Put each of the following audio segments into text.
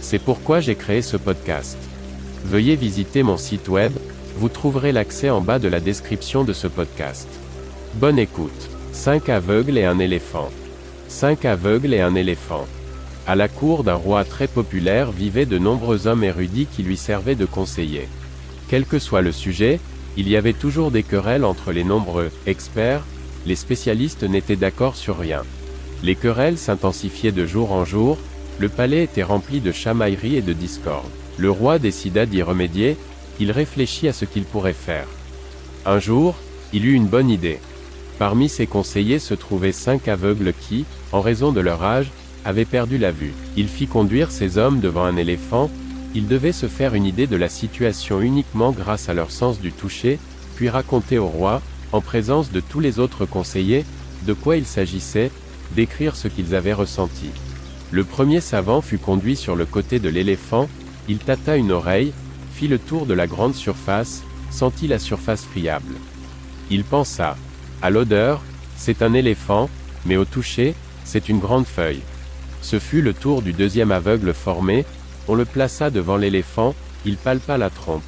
C'est pourquoi j'ai créé ce podcast. Veuillez visiter mon site web, vous trouverez l'accès en bas de la description de ce podcast. Bonne écoute. 5 aveugles et un éléphant. 5 aveugles et un éléphant. À la cour d'un roi très populaire vivaient de nombreux hommes érudits qui lui servaient de conseillers. Quel que soit le sujet, il y avait toujours des querelles entre les nombreux experts, les spécialistes n'étaient d'accord sur rien. Les querelles s'intensifiaient de jour en jour, le palais était rempli de chamailleries et de discorde. Le roi décida d'y remédier, il réfléchit à ce qu'il pourrait faire. Un jour, il eut une bonne idée. Parmi ses conseillers se trouvaient cinq aveugles qui, en raison de leur âge, avaient perdu la vue. Il fit conduire ces hommes devant un éléphant, ils devaient se faire une idée de la situation uniquement grâce à leur sens du toucher, puis raconter au roi, en présence de tous les autres conseillers, de quoi il s'agissait, décrire ce qu'ils avaient ressenti. Le premier savant fut conduit sur le côté de l'éléphant, il tâta une oreille, fit le tour de la grande surface, sentit la surface friable. Il pensa, à l'odeur, c'est un éléphant, mais au toucher, c'est une grande feuille. Ce fut le tour du deuxième aveugle formé, on le plaça devant l'éléphant, il palpa la trompe.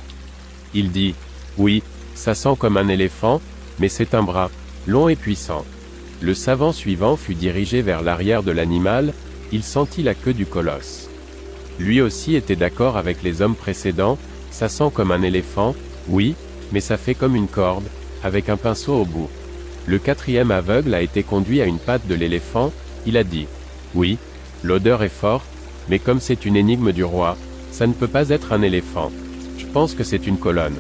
Il dit, oui, ça sent comme un éléphant, mais c'est un bras, long et puissant. Le savant suivant fut dirigé vers l'arrière de l'animal, il sentit la queue du colosse. Lui aussi était d'accord avec les hommes précédents, ça sent comme un éléphant, oui, mais ça fait comme une corde, avec un pinceau au bout. Le quatrième aveugle a été conduit à une patte de l'éléphant, il a dit, oui, l'odeur est forte, mais comme c'est une énigme du roi, ça ne peut pas être un éléphant. Je pense que c'est une colonne.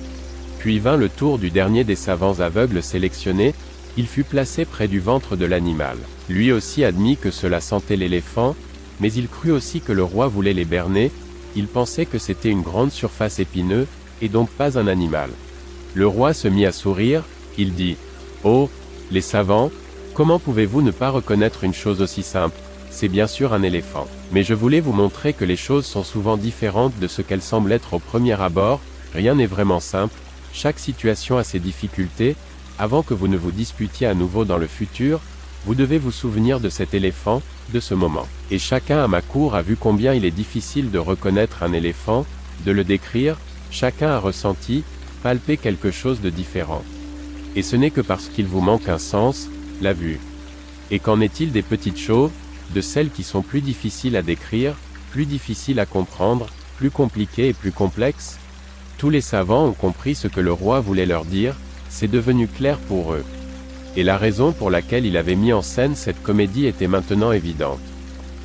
Puis vint le tour du dernier des savants aveugles sélectionnés, il fut placé près du ventre de l'animal. Lui aussi admit que cela sentait l'éléphant, mais il crut aussi que le roi voulait les berner, il pensait que c'était une grande surface épineuse, et donc pas un animal. Le roi se mit à sourire, il dit, Oh, les savants, comment pouvez-vous ne pas reconnaître une chose aussi simple? C'est bien sûr un éléphant. Mais je voulais vous montrer que les choses sont souvent différentes de ce qu'elles semblent être au premier abord, rien n'est vraiment simple, chaque situation a ses difficultés, avant que vous ne vous disputiez à nouveau dans le futur, vous devez vous souvenir de cet éléphant, de ce moment. Et chacun à ma cour a vu combien il est difficile de reconnaître un éléphant, de le décrire, chacun a ressenti, palpé quelque chose de différent. Et ce n'est que parce qu'il vous manque un sens, la vue. Et qu'en est-il des petites choses, de celles qui sont plus difficiles à décrire, plus difficiles à comprendre, plus compliquées et plus complexes? Tous les savants ont compris ce que le roi voulait leur dire, c'est devenu clair pour eux. Et la raison pour laquelle il avait mis en scène cette comédie était maintenant évidente.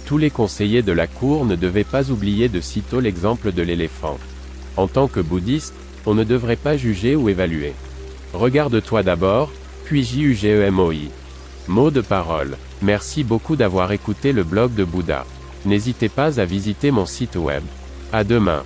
Tous les conseillers de la cour ne devaient pas oublier de citer l'exemple de l'éléphant. En tant que bouddhiste, on ne devrait pas juger ou évaluer. Regarde-toi d'abord, puis J-U-G-E-M-O-I. Mot de parole. Merci beaucoup d'avoir écouté le blog de Bouddha. N'hésitez pas à visiter mon site web. À demain.